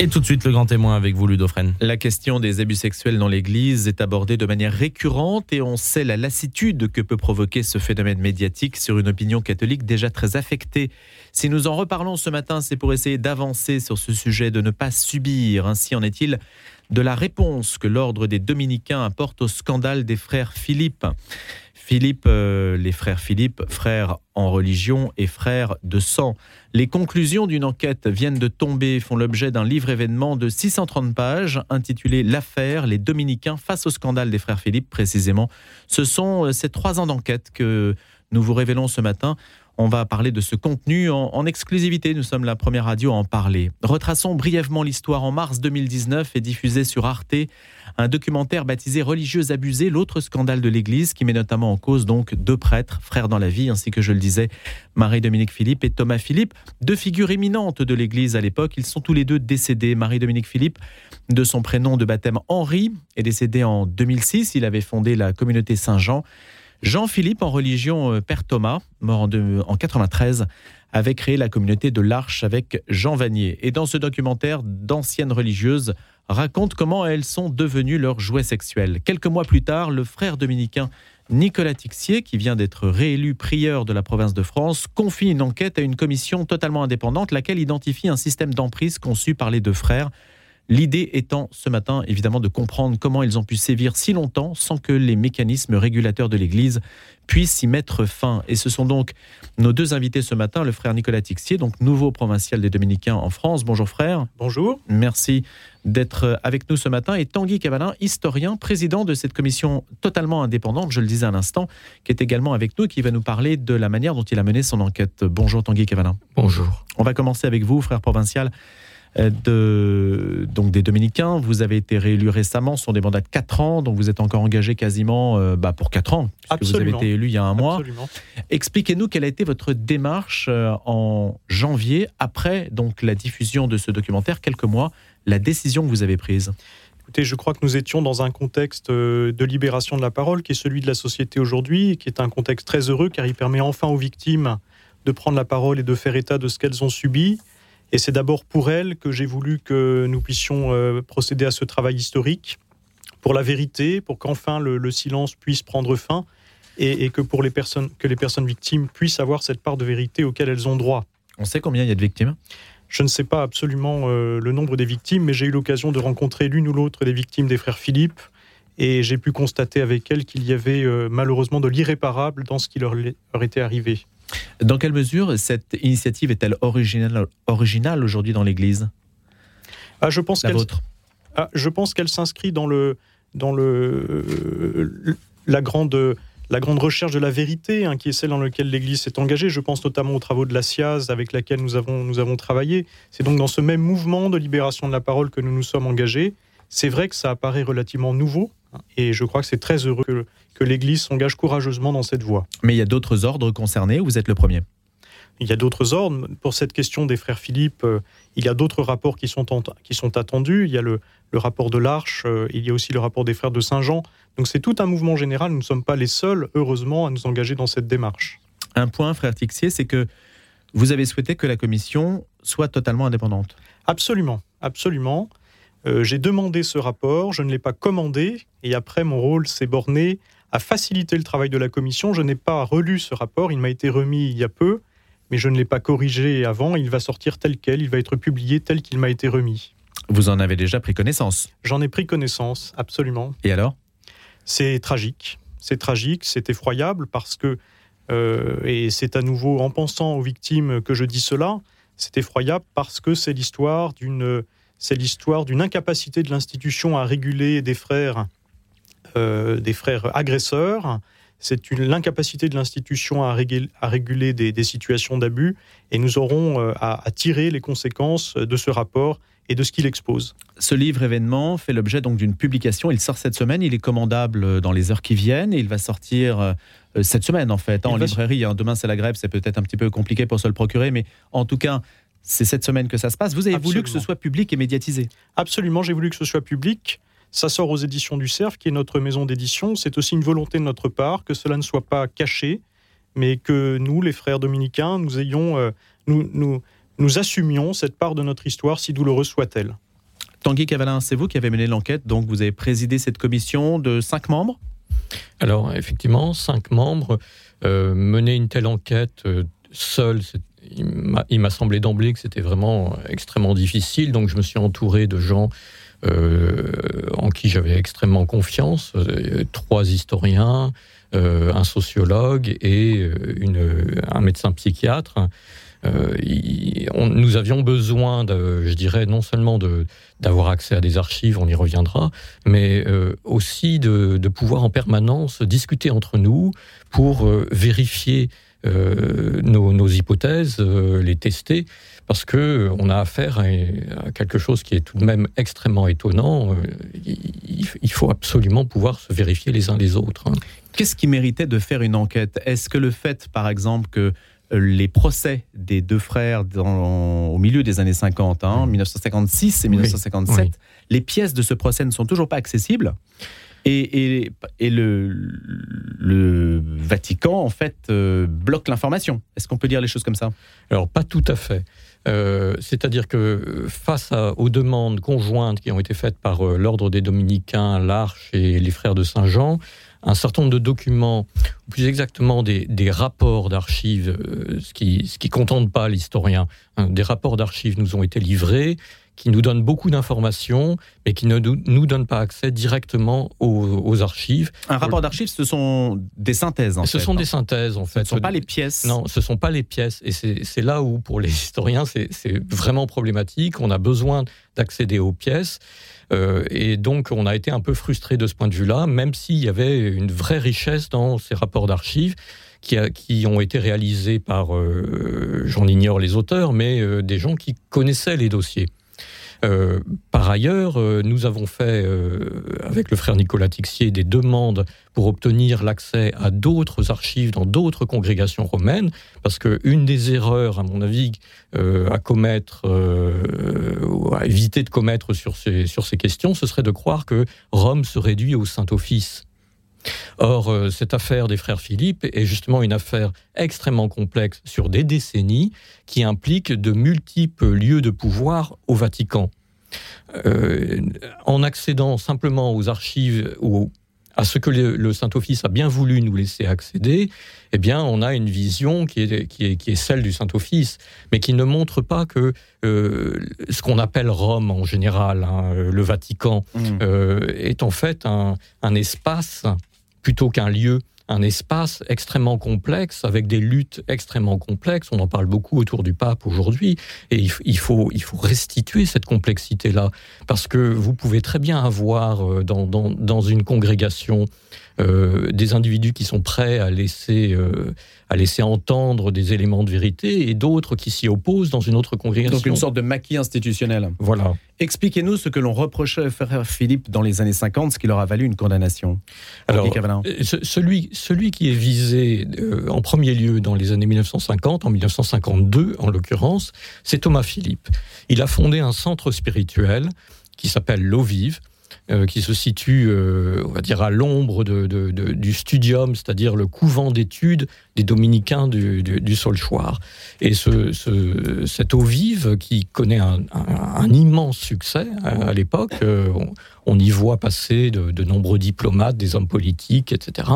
Et tout de suite, le grand témoin avec vous, Ludo La question des abus sexuels dans l'Église est abordée de manière récurrente et on sait la lassitude que peut provoquer ce phénomène médiatique sur une opinion catholique déjà très affectée. Si nous en reparlons ce matin, c'est pour essayer d'avancer sur ce sujet, de ne pas subir. Ainsi en est-il de la réponse que l'ordre des dominicains apporte au scandale des frères Philippe. Philippe, euh, les frères Philippe, frères en religion et frères de sang. Les conclusions d'une enquête viennent de tomber, font l'objet d'un livre événement de 630 pages intitulé L'affaire, les dominicains face au scandale des frères Philippe précisément. Ce sont euh, ces trois ans d'enquête que nous vous révélons ce matin. On va parler de ce contenu en, exclusivité. Nous sommes la première radio à en parler. Retraçons brièvement l'histoire. En mars 2019 est diffusé sur Arte un documentaire baptisé Religieux abusés, l'autre scandale de l'Église, qui met notamment en cause donc deux prêtres, frères dans la vie, ainsi que je le disais, Marie-Dominique Philippe et Thomas Philippe, deux figures éminentes de l'Église à l'époque. Ils sont tous les deux décédés. Marie-Dominique Philippe, de son prénom de baptême Henri, est décédé en 2006. Il avait fondé la communauté Saint-Jean. Jean-Philippe, en religion euh, Père Thomas, mort en, 1993, avait créé la communauté de l'Arche avec Jean Vanier. Et dans ce documentaire, d'anciennes religieuses racontent comment elles sont devenues leurs jouets sexuels. Quelques mois plus tard, le frère dominicain Nicolas Tixier, qui vient d'être réélu prieur de la province de France, confie une enquête à une commission totalement indépendante, laquelle identifie un système d'emprise conçu par les deux frères L'idée étant ce matin évidemment de comprendre comment ils ont pu sévir si longtemps sans que les mécanismes régulateurs de l'Église puissent y mettre fin. Et ce sont donc nos deux invités ce matin, le frère Nicolas Tixier, donc nouveau provincial des Dominicains en France. Bonjour frère. Bonjour. Merci d'être avec nous ce matin. Et Tanguy Cavalin, historien, président de cette commission totalement indépendante, je le disais à l'instant, qui est également avec nous et qui va nous parler de la manière dont il a mené son enquête. Bonjour Tanguy Cavalin. Bonjour. On va commencer avec vous, frère provincial. Euh, de, donc des Dominicains. Vous avez été réélu récemment, ce sont des mandats de 4 ans, donc vous êtes encore engagé quasiment euh, bah, pour 4 ans, puisque vous avez été élu il y a un mois. Expliquez-nous quelle a été votre démarche euh, en janvier, après donc la diffusion de ce documentaire, quelques mois, la décision que vous avez prise. Écoutez, je crois que nous étions dans un contexte de libération de la parole qui est celui de la société aujourd'hui, qui est un contexte très heureux car il permet enfin aux victimes de prendre la parole et de faire état de ce qu'elles ont subi. Et c'est d'abord pour elle que j'ai voulu que nous puissions euh, procéder à ce travail historique, pour la vérité, pour qu'enfin le, silence puisse prendre fin, et, que pour les personnes, que les personnes victimes puissent avoir cette part de vérité auquel elles ont droit. On sait combien il y a de victimes? Je ne sais pas absolument euh, le nombre des victimes, mais j'ai eu l'occasion de rencontrer l'une ou l'autre des victimes des frères Philippe, et j'ai pu constater avec elles qu'il y avait euh, malheureusement de l'irréparable dans ce qui leur, leur était arrivé. Dans quelle mesure cette initiative est-elle originale, originale aujourd'hui dans l'Église? Ah, je pense qu'elle ah, qu'elle s'inscrit dans le dans le la grande la grande recherche de la vérité, hein, qui est celle dans laquelle l'Église s'est engagée. Je pense notamment aux travaux de la SIAZ avec laquelle nous avons, nous avons travaillé. C'est donc dans ce même mouvement de libération de la parole que nous nous sommes engagés. C'est vrai que ça apparaît relativement nouveau, hein, et je crois que c'est très heureux que, que l'Église s'engage courageusement dans cette voie. Mais il y a d'autres ordres concernés, vous êtes le premier? Il y a d'autres ordres. Pour cette question des frères Philippe, euh, il y a d'autres rapports qui sont, qui sont attendus. Il y a le, le rapport de l'Arche, euh, il y a aussi le rapport des frères de Saint-Jean. Donc c'est tout un mouvement général. Nous ne sommes pas les seuls, heureusement, à nous engager dans cette démarche. Un point, frère Tixier, c'est que vous avez souhaité que la commission soit totalement indépendante. Absolument, absolument. Euh, j'ai demandé ce rapport, je ne l'ai pas commandé, et après mon rôle s'est borné à faciliter le travail de la commission. Je n'ai pas relu ce rapport, il m'a été remis il y a peu, mais je ne l'ai pas corrigé avant. Il va sortir tel quel, il va être publié tel qu'il m'a été remis. Vous en avez déjà pris connaissance? J'en ai pris connaissance, absolument. Et alors? C'est tragique. C'est tragique, c'est effroyable parce que, euh, et c'est à nouveau en pensant aux victimes que je dis cela, c'est effroyable parce que c'est l'histoire d'une c'est l'histoire d'une incapacité de l'institution à réguler des frères des frères agresseurs. C'est l'incapacité de l'institution à, réguler, des, situations d'abus et nous aurons euh, à, tirer les conséquences de ce rapport et de ce qu'il expose. Ce livre événement fait l'objet donc d'une publication. Il sort cette semaine. Il est commandable dans les heures qui viennent. Et il va sortir euh, cette semaine en fait en librairie. Hein. Demain c'est la grève, c'est peut-être un petit peu compliqué pour se le procurer, mais en tout cas. C'est cette semaine que ça se passe. Vous avez voulu que ce soit public et médiatisé Absolument, j'ai voulu que ce soit public. Ça sort aux éditions du Cerf, qui est notre maison d'édition. C'est aussi une volonté de notre part que cela ne soit pas caché, mais que nous, les frères dominicains, nous ayons, euh, nous, nous, nous assumions cette part de notre histoire, si douloureuse soit-elle. Tanguy Cavalin, c'est vous qui avez mené l'enquête, donc vous avez présidé cette commission de cinq membres? Alors, effectivement, cinq membres. Euh, mener une telle enquête euh, seul, il m'a semblé d'emblée que c'était vraiment extrêmement difficile, donc je me suis entouré de gens euh, en qui j'avais extrêmement confiance, trois historiens, un sociologue et un médecin psychiatre. Euh, nous avions besoin, de, je dirais, non seulement d'avoir accès à des archives, on y reviendra, mais euh, aussi de, pouvoir en permanence discuter entre nous pour euh, vérifier nos, hypothèses, les tester, parce que on a affaire à, quelque chose qui est tout de même extrêmement étonnant. il, faut absolument pouvoir se vérifier les uns les autres. Hein. Qu'est-ce qui méritait de faire une enquête? Est-ce que le fait, par exemple, que les procès des deux frères au milieu des années 50, hein, 1956 et 1957, les pièces de ce procès ne sont toujours pas accessibles. Et, le, Vatican, en fait, euh, bloque l'information? Est-ce qu'on peut dire les choses comme ça? Alors, pas tout à fait. Euh, c'est-à-dire que face aux demandes conjointes qui ont été faites par euh, l'ordre des dominicains, l'Arche et les frères de Saint-Jean, un certain nombre de documents, ou plus exactement des, rapports d'archives, euh, ce qui ce qui contente pas l'historien. Hein, des rapports d'archives nous ont été livrés, qui nous donnent beaucoup d'informations, mais qui ne nous donnent pas accès directement aux, archives. Un rapport d'archives, ce sont des synthèses. En ce sont des synthèses, en fait. Ce ne sont pas les pièces. Non, ce ne sont pas les pièces. Et c'est là où, pour les historiens, c'est vraiment problématique. On a besoin d'accéder aux pièces. Euh, et donc, on a été un peu frustré de ce point de vue-là, même s'il y avait une vraie richesse dans ces rapports d'archives qui, ont été réalisés par, euh, j'en ignore les auteurs, mais euh, des gens qui connaissaient les dossiers. Par ailleurs, nous avons fait, avec le frère Nicolas Tixier, des demandes pour obtenir l'accès à d'autres archives dans d'autres congrégations romaines, parce qu'une des erreurs, à mon avis, à commettre, éviter de commettre sur ces, questions, ce serait de croire que Rome se réduit au Saint-Office. Or, cette affaire des frères Philippe est justement une affaire extrêmement complexe sur des décennies qui implique de multiples lieux de pouvoir au Vatican. Euh, en accédant simplement aux archives ou à ce que le, Saint-Office a bien voulu nous laisser accéder, eh bien, on a une vision qui est, qui est, qui est celle du Saint-Office, mais qui ne montre pas que euh, ce qu'on appelle Rome en général, hein, le Vatican, mmh. euh, est en fait un, un espace plutôt qu'un lieu un espace extrêmement complexe, avec des luttes extrêmement complexes. On en parle beaucoup autour du pape aujourd'hui. Et il, faut, il faut restituer cette complexité-là. Parce que vous pouvez très bien avoir euh, dans, dans, dans une congrégation euh, des individus qui sont prêts à laisser, euh, à laisser entendre des éléments de vérité et d'autres qui s'y opposent dans une autre congrégation. Donc une sorte de maquis institutionnel. Voilà. Expliquez-nous ce que l'on reprochait à frère Philippe dans les années 50, ce qui leur a valu une condamnation. Alors, euh, celui, celui qui est visé en premier lieu dans les années 1950, en 1952 en l'occurrence, c'est Thomas Philippe. Il a fondé un centre spirituel qui s'appelle L'eau vive, euh, qui se situe, euh, on va dire, à l'ombre du studium, c'est-à-dire le couvent d'études des dominicains du, du, Solchoir. Et ce, cette eau vive, qui connaît un, immense succès à, l'époque, euh, on, y voit passer de, nombreux diplomates, des hommes politiques, etc.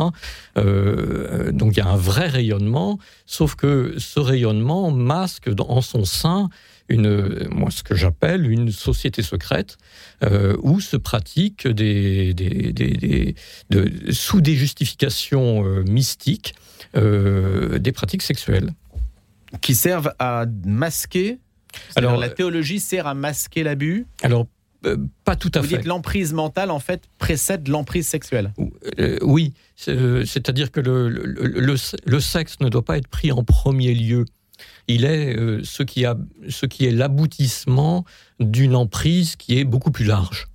donc il y a un vrai rayonnement, sauf que ce rayonnement masque en son sein une, moi, ce que j'appelle une société secrète euh, où se pratiquent des, des, sous des justifications euh, mystiques euh, des pratiques sexuelles. Qui servent à masquer? Alors, la théologie sert à masquer l'abus? Alors, pas tout à fait. Vous dites l'emprise mentale, en fait, précède l'emprise sexuelle. oui, c'est-à-dire que le, le, le, sexe ne doit pas être pris en premier lieu il est euh, ce, qui a, ce qui est l'aboutissement d'une emprise qui est beaucoup plus large.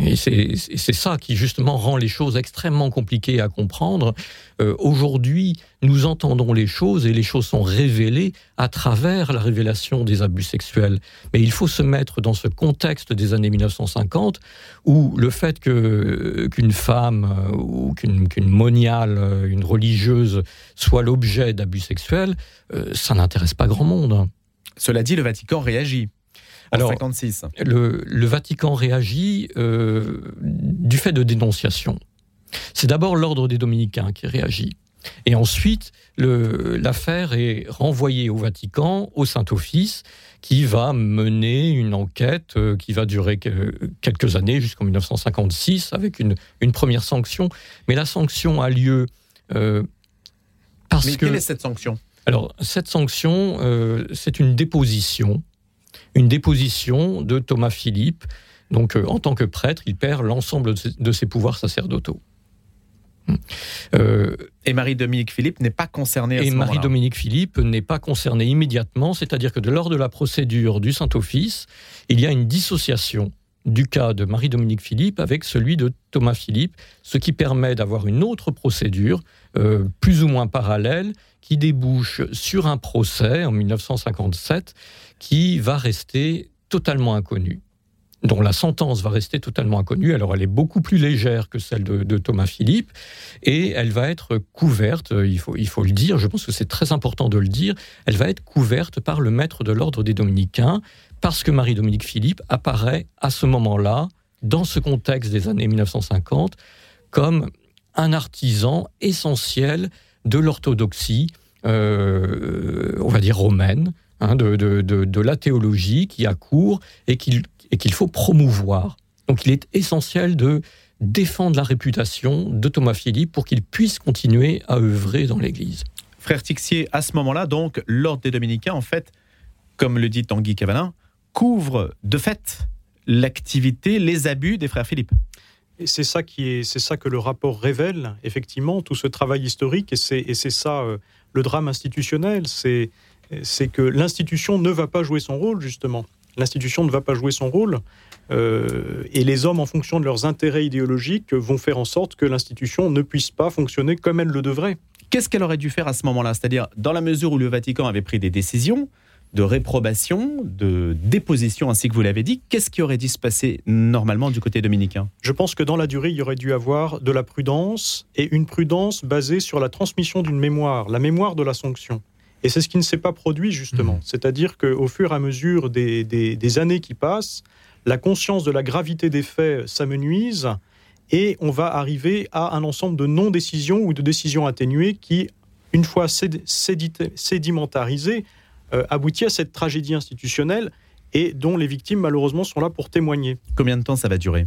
Et c'est ça qui justement rend les choses extrêmement compliquées à comprendre. Euh, aujourd'hui, nous entendons les choses et les choses sont révélées à travers la révélation des abus sexuels. Mais il faut se mettre dans ce contexte des années 1950 où le fait qu'une femme euh, ou qu'une moniale, euh, une religieuse soit l'objet d'abus sexuels, ça n'intéresse pas grand monde. Cela dit, le Vatican réagit. En Alors, 56. le, le Vatican réagit euh, du fait de dénonciations. C'est d'abord l'ordre des dominicains qui réagit. Et ensuite, l'affaire est renvoyée au Vatican, au Saint-Office, qui va mener une enquête euh, qui va durer que- quelques années, jusqu'en 1956, avec une, une première sanction. Mais la sanction a lieu euh, parce Mais que... quelle est cette sanction? Alors, cette sanction, euh, c'est une déposition, une déposition de Thomas Philippe. Donc, euh, en tant que prêtre, il perd l'ensemble de ses, pouvoirs sacerdotaux. Hmm. Euh, Et Marie-Dominique Philippe n'est pas concernée à et. Marie-Dominique Philippe n'est pas concernée immédiatement, c'est-à-dire que lors de la procédure du Saint-Office, il y a une dissociation du cas de Marie-Dominique Philippe avec celui de Thomas Philippe, ce qui permet d'avoir une autre procédure, euh, plus ou moins parallèle, qui débouche sur un procès en 1957 qui va rester totalement inconnu dont la sentence va rester totalement inconnue. Alors elle est beaucoup plus légère que celle de, Thomas Philippe et elle va être couverte, euh, il faut, il faut le dire, je pense que c'est très important de le dire, elle va être couverte par le maître de l'ordre des dominicains parce que Marie-Dominique Philippe apparaît à ce moment-là, dans ce contexte des années 1950, comme un artisan essentiel de l'orthodoxie, euh, on va dire romaine, hein, de, de- la théologie qui a cours et qu'il et qu'il faut promouvoir. Donc il est essentiel de défendre la réputation de Thomas Philippe pour qu'il puisse continuer à œuvrer dans l'Église. Frère Tixier, à ce moment-là, donc, l'ordre des Dominicains, en fait, comme le dit Tanguy Cavanin, couvre de fait l'activité, les abus des frères Philippe. Et c'est ça qui est, c'est ça que le rapport révèle effectivement tout ce travail historique et c'est et c'est ça euh, le drame institutionnel, c'est c'est que l'institution ne va pas jouer son rôle justement. L'institution ne va pas jouer son rôle euh, et les hommes en fonction de leurs intérêts idéologiques vont faire en sorte que l'institution ne puisse pas fonctionner comme elle le devrait. Qu'est-ce qu'elle aurait dû faire à ce moment-là? C'est-à-dire, dans la mesure où le Vatican avait pris des décisions de réprobation, de déposition, ainsi que vous l'avez dit, qu'est-ce qui aurait dû se passer normalement du côté dominicain? Je pense que dans la durée, il y aurait dû avoir de la prudence et une prudence basée sur la transmission d'une mémoire, la mémoire de la sanction. Et c'est ce qui ne s'est pas produit justement. Mhm. C'est-à-dire qu'au fur et à mesure des, des- des années qui passent, la conscience de la gravité des faits s'amenuise et on va arriver à un ensemble de non-décisions ou de décisions atténuées qui, une fois sédimentarisées, euh, aboutit à cette tragédie institutionnelle et dont les victimes malheureusement sont là pour témoigner. Combien de temps ça va durer?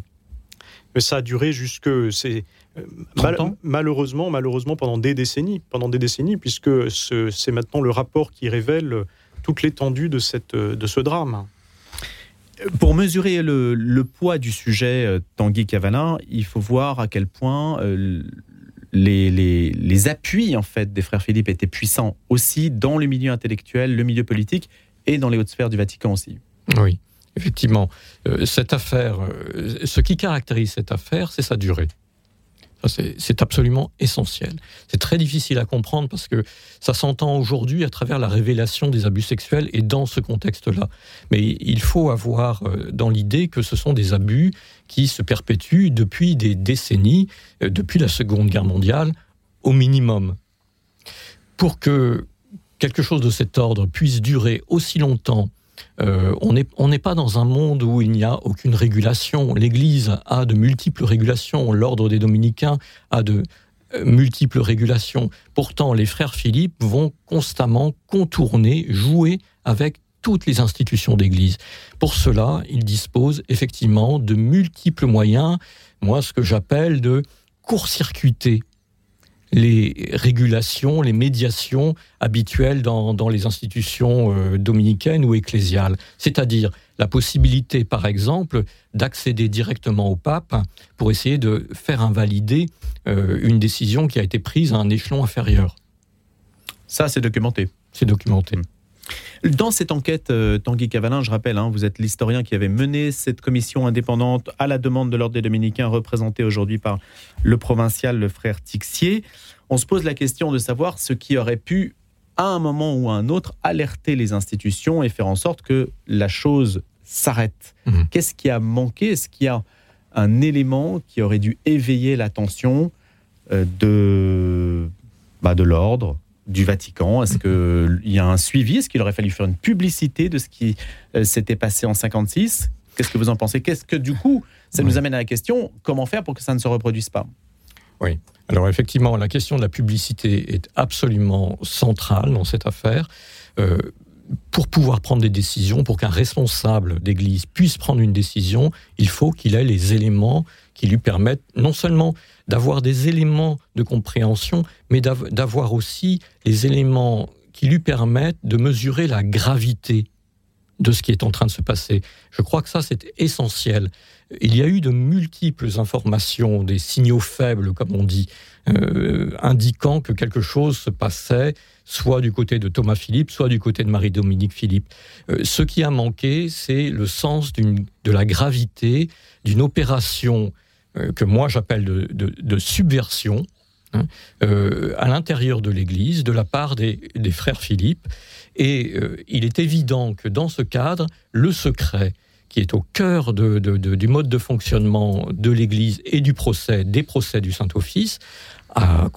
Ça a duré jusque c'est euh, 30 ans malheureusement malheureusement pendant des décennies pendant des décennies puisque ce- c'est maintenant le rapport qui révèle toute l'étendue de cette de ce drame. Pour mesurer le, le poids du sujet euh, Tanguy Cavanin, il faut voir à quel point euh, les, les- les appuis en fait des frères Philippe étaient puissants aussi dans le milieu intellectuel, le milieu politique et dans les hautes sphères du Vatican aussi. Oui, effectivement. Euh, cette affaire, euh, ce qui caractérise cette affaire, c'est sa durée. C'est absolument essentiel. C'est très difficile à comprendre parce que ça s'entend aujourd'hui à travers la révélation des abus sexuels et dans ce contexte-là. Mais il faut avoir euh, dans l'idée que ce sont des abus qui se perpétuent depuis des décennies, depuis la Seconde Guerre mondiale, au minimum. Pour que quelque chose de cet ordre puisse durer aussi longtemps, euh, on n'est on pas dans un monde où il n'y a aucune régulation. L'Église a de multiples régulations, l'ordre des dominicains a de euh, multiples régulations. Pourtant, les frères Philippe vont constamment contourner, jouer avec toutes les institutions d'Église. Pour cela, ils disposent effectivement de multiples moyens, moi ce que j'appelle de court-circuiter les régulations, les médiations habituelles dans, dans les institutions euh, dominicaines ou ecclésiales. C'est-à-dire la possibilité, par exemple, d'accéder directement au pape pour essayer de faire invalider euh, une décision qui a été prise à un échelon inférieur. Ça, c'est documenté. C'est documenté. Dans cette enquête, euh, Tanguy Cavalin, je rappelle, hein, vous êtes l'historien qui avait mené cette commission indépendante à la demande de l'ordre des Dominicains, représentée aujourd'hui par le provincial, le frère Tixier. On se pose la question de savoir ce qui aurait pu, à un moment ou à un autre, alerter les institutions et faire en sorte que la chose s'arrête. Mhm. Qu'est-ce qui a manqué? Est-ce qu'il y a un élément qui aurait dû éveiller l'attention euh, de, bah, de l'ordre, du Vatican. Est-ce qu'il y a un suivi? Est-ce qu'il aurait fallu faire une publicité de ce qui s'était passé en 56 Qu'est-ce que vous en pensez? Qu'est-ce que du coup, ça nous amène à la question comment faire pour que ça ne se reproduise pas? Oui. Alors effectivement, la question de la publicité est absolument centrale dans cette affaire. Euh, pour pouvoir prendre des décisions, pour qu'un responsable d'église puisse prendre une décision, il faut qu'il ait les éléments qui lui permettent non seulement d'avoir des éléments de compréhension, mais d'avoir aussi les éléments qui lui permettent de mesurer la gravité de ce qui est en train de se passer. Je crois que ça, c'est essentiel. Il y a eu de multiples informations, des signaux faibles, comme on dit, euh, indiquant que quelque chose se passait, soit du côté de Thomas Philippe, soit du côté de Marie-Dominique Philippe. Euh, ce qui a manqué, c'est le sens de la gravité d'une opération que moi j'appelle de, subversion hein, à l'intérieur de l'Église de la part des frères Philippe et euh, il est évident que dans ce cadre, le secret, qui est au cœur du mode de fonctionnement de l'Église et du procès, des procès du Saint-Office, a,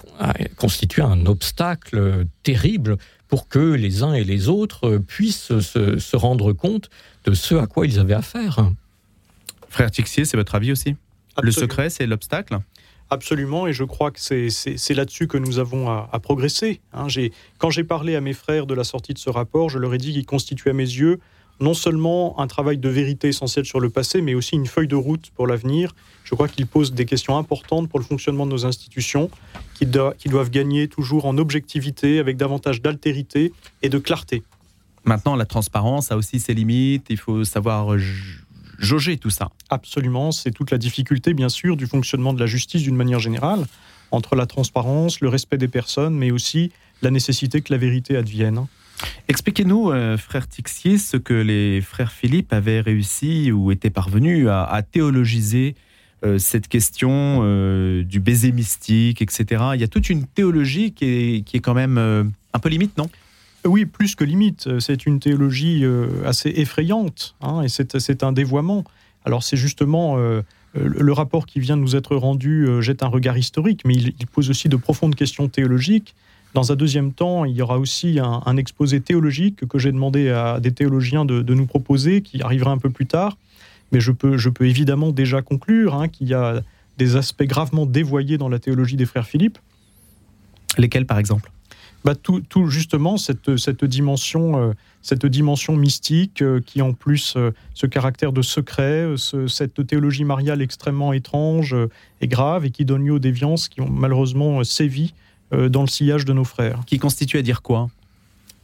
constitué un obstacle terrible pour que les uns et les autres puissent se, rendre compte de ce à quoi ils avaient affaire. Frère Tixier, c'est votre avis aussi? Le secret, c'est l'obstacle Absolument, et je crois que c'est là-dessus que nous avons à, progresser. Hein. quand j'ai parlé à mes frères de la sortie de ce rapport, je leur ai dit qu'il constituait à mes yeux non seulement un travail de vérité essentiel sur le passé, mais aussi une feuille de route pour l'avenir. Je crois qu'il pose des questions importantes pour le fonctionnement de nos institutions, qui, qui doivent gagner toujours en objectivité, avec davantage d'altérité et de clarté. Maintenant, la transparence a aussi ses limites. Il faut savoir jauger tout ça. Absolument, c'est toute la difficulté, bien sûr, du fonctionnement de la justice d'une manière générale, entre la transparence, le respect des personnes, mais aussi la nécessité que la vérité advienne. Expliquez-nous, euh, frère Tixier, ce que les frères Philippe avaient réussi ou étaient parvenus à, théologiser euh, cette question euh, du baiser mystique, etc. Il y a toute une théologie qui est, qui est quand même un peu limite, non? Oui, plus que limite. C'est une théologie euh, assez effrayante, hein, et c'est un dévoiement. Alors c'est justement euh, le rapport qui vient de nous être rendu euh, jette un regard historique, mais il, pose aussi de profondes questions théologiques. Dans un deuxième temps, il y aura aussi un, exposé théologique que j'ai demandé à des théologiens de, nous proposer, qui arrivera un peu plus tard. Mais je peux, je peux évidemment déjà conclure hein, qu'il y a des aspects gravement dévoyés dans la théologie des frères Philippe. Lesquels, par exemple? Bah, tout, justement cette, cette, dimension, euh, cette dimension mystique euh, qui en plus euh, ce caractère de secret, cette théologie mariale extrêmement étrange et grave et qui donne lieu aux déviances qui ont malheureusement sévi dans le sillage de nos frères. Qui constitue à dire quoi?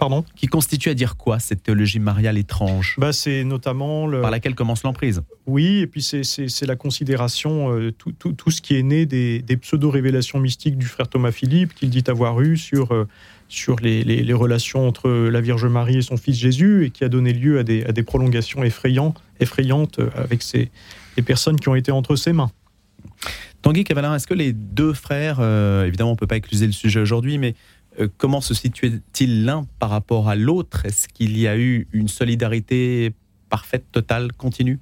Pardon Qui constitue à dire quoi cette théologie mariale étrange bah, C'est notamment. Le... Par laquelle commence l'emprise. Oui, et puis c'est la considération, tout, tout, tout, ce qui est né des, des pseudo-révélations mystiques du frère Thomas Philippe, qu'il dit avoir eu sur sur les, relations entre la Vierge Marie et son fils Jésus et qui a donné lieu à des, prolongations effrayantes, effrayantes avec ces, les personnes qui ont été entre ses mains. Tanguy Cavalin, est-ce que les deux frères, euh, évidemment on ne peut pas écluser le sujet aujourd'hui, mais euh, comment se situait-il l'un par rapport à l'autre? Est-ce qu'il y a eu une solidarité parfaite, totale, continue?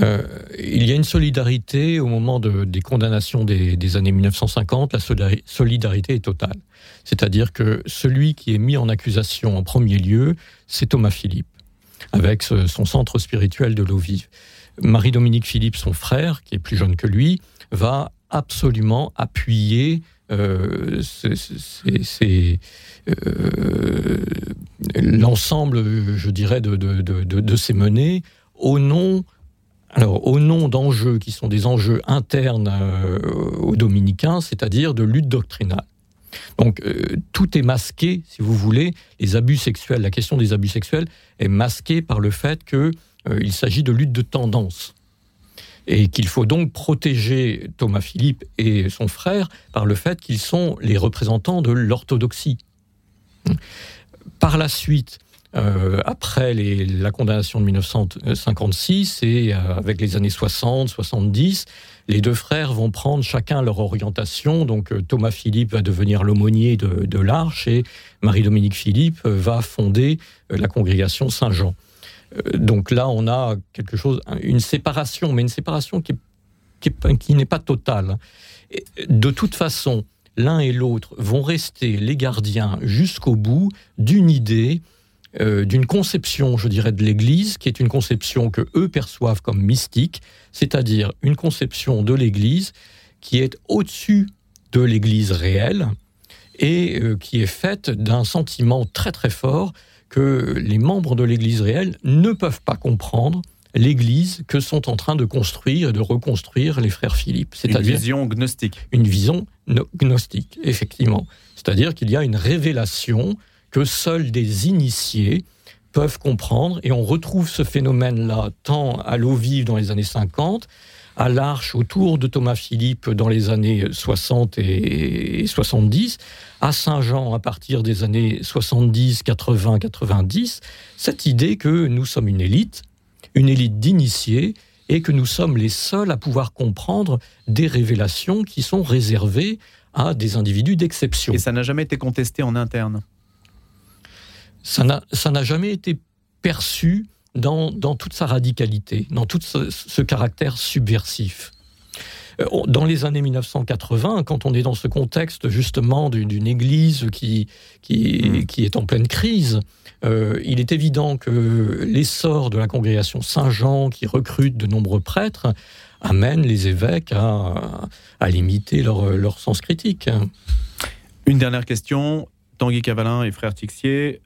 Euh, il y a une solidarité au moment des condamnations des, années 1950, la solidarité est totale. C'est-à-dire que celui qui est mis en accusation en premier lieu, c'est Thomas Philippe, avec son centre spirituel de l'eau vive. Marie-Dominique Philippe, son frère, qui est plus jeune que lui, va absolument appuyer euh, euh, l'ensemble, je dirais, de, ces menées au nom d'enjeux qui sont des enjeux internes euh, aux dominicains, c'est-à-dire de lutte doctrinale. Donc, tout est masqué, si vous voulez, les abus sexuels, la question des abus sexuels est masquée par le fait qu'il s'agit de lutte de tendance. Et qu'il faut donc protéger Thomas Philippe et son frère par le fait qu'ils sont les représentants de l'orthodoxie. Par la suite, euh, après la condamnation de 1956 et euh, avec les années 60, 70, les deux frères vont prendre chacun leur orientation. Donc euh, Thomas Philippe va devenir l'aumônier de, l'Arche et Marie-Dominique Philippe va fonder la congrégation Saint-Jean. Donc là, on a quelque chose, une séparation, mais une séparation qui, qui, n'est pas totale. de toute façon, l'un et l'autre vont rester les gardiens jusqu'au bout d'une idée, euh, d'une conception, je dirais, de l'Église, qui est une conception que eux perçoivent comme mystique, c'est-à-dire une conception de l'Église qui est au-dessus de l'Église réelle et euh, qui est faite d'un sentiment très très fort que les membres de l'Église réelle ne peuvent pas comprendre l'Église que sont en train de construire et de reconstruire les frères Philippe. C'est une vision gnostique. Une vision gnostique, effectivement. C'est-à-dire qu'il y a une révélation que seuls des initiés peuvent comprendre, et on retrouve ce phénomène-là tant à l'eau vive dans les années 50, à l'Arche autour de Thomas Philippe dans les années 60 et 70, à Saint-Jean à partir des années 70, 80, 90, cette idée que nous sommes une élite, une élite d'initiés, et que nous sommes les seuls à pouvoir comprendre des révélations qui sont réservées à des individus d'exception. Et ça n'a jamais été contesté en interne? Ça n'a jamais été perçu dans, toute sa radicalité, dans tout ce, caractère subversif. Euh, dans les années 1980, quand on est dans ce contexte justement d'une Église qui, qui, hmm. est en pleine crise, euh, il est évident que l'essor de la congrégation Saint-Jean, qui recrute de nombreux prêtres, amène les évêques à, limiter leur, leur sens critique. Une dernière question. Tanguy Cavalin et frère Tixier,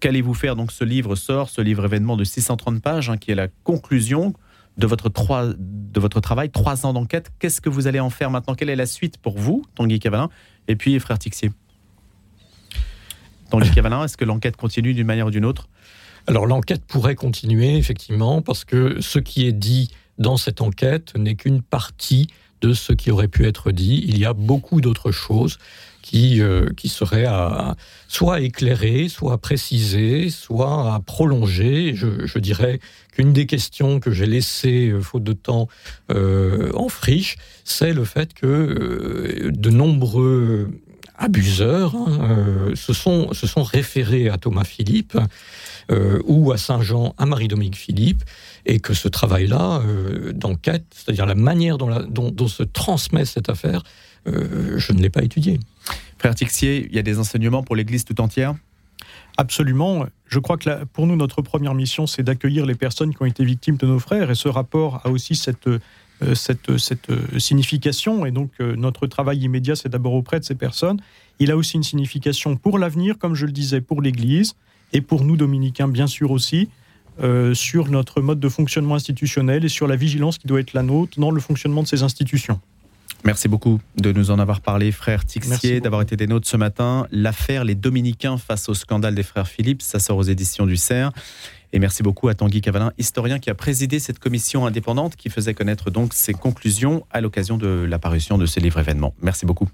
qu'allez-vous faire? Donc ce livre sort, ce livre événement de 630 pages, hein, qui est la conclusion de votre, trois, de votre travail, trois ans d'enquête. Qu'est-ce que vous allez en faire maintenant? Quelle est la suite pour vous, Tanguy Cavalin, et puis frère Tixier. Tanguy Cavalin, est-ce que l'enquête continue d'une manière ou d'une autre? Alors l'enquête pourrait continuer, effectivement, parce que ce qui est dit dans cette enquête n'est qu'une partie de ce qui aurait pu être dit. Il y a beaucoup d'autres choses qui, euh, qui serait à, soit à éclairer, soit à préciser, soit à prolonger. Je, dirais qu'une des questions que j'ai laissées, euh, faute de temps, euh, en friche, c'est le fait que de nombreux abuseurs hein, se, sont, se sont référés à Thomas Philippe ou à Saint-Jean, à Marie-Dominique Philippe, et que ce travail-là d'enquête, c'est-à-dire la manière dont, se transmet cette affaire, euh, je ne l'ai pas étudié. Frère Tixier, il y a des enseignements pour l'Église tout entière? Absolument. Je crois que pour nous, notre première mission, c'est d'accueillir les personnes qui ont été victimes de nos frères. Et ce rapport a aussi cette, euh, cette, cette euh, signification. Et donc, notre travail immédiat, c'est d'abord auprès de ces personnes. Il a aussi une signification pour l'avenir, comme je le disais, pour l'Église et pour nous, dominicains, bien sûr aussi, sur notre mode de fonctionnement institutionnel et sur la vigilance qui doit être la nôtre dans le fonctionnement de ces institutions. Merci beaucoup de nous en avoir parlé, frère Tixier, d'avoir été des nôtres ce matin. L'affaire Les Dominicains face au scandale des frères Philippe, ça sort aux éditions du CERF. Et merci beaucoup à Tanguy Cavalin, historien qui a présidé cette commission indépendante qui faisait connaître donc ses conclusions à l'occasion de l'apparition de ce livre événement. Merci beaucoup.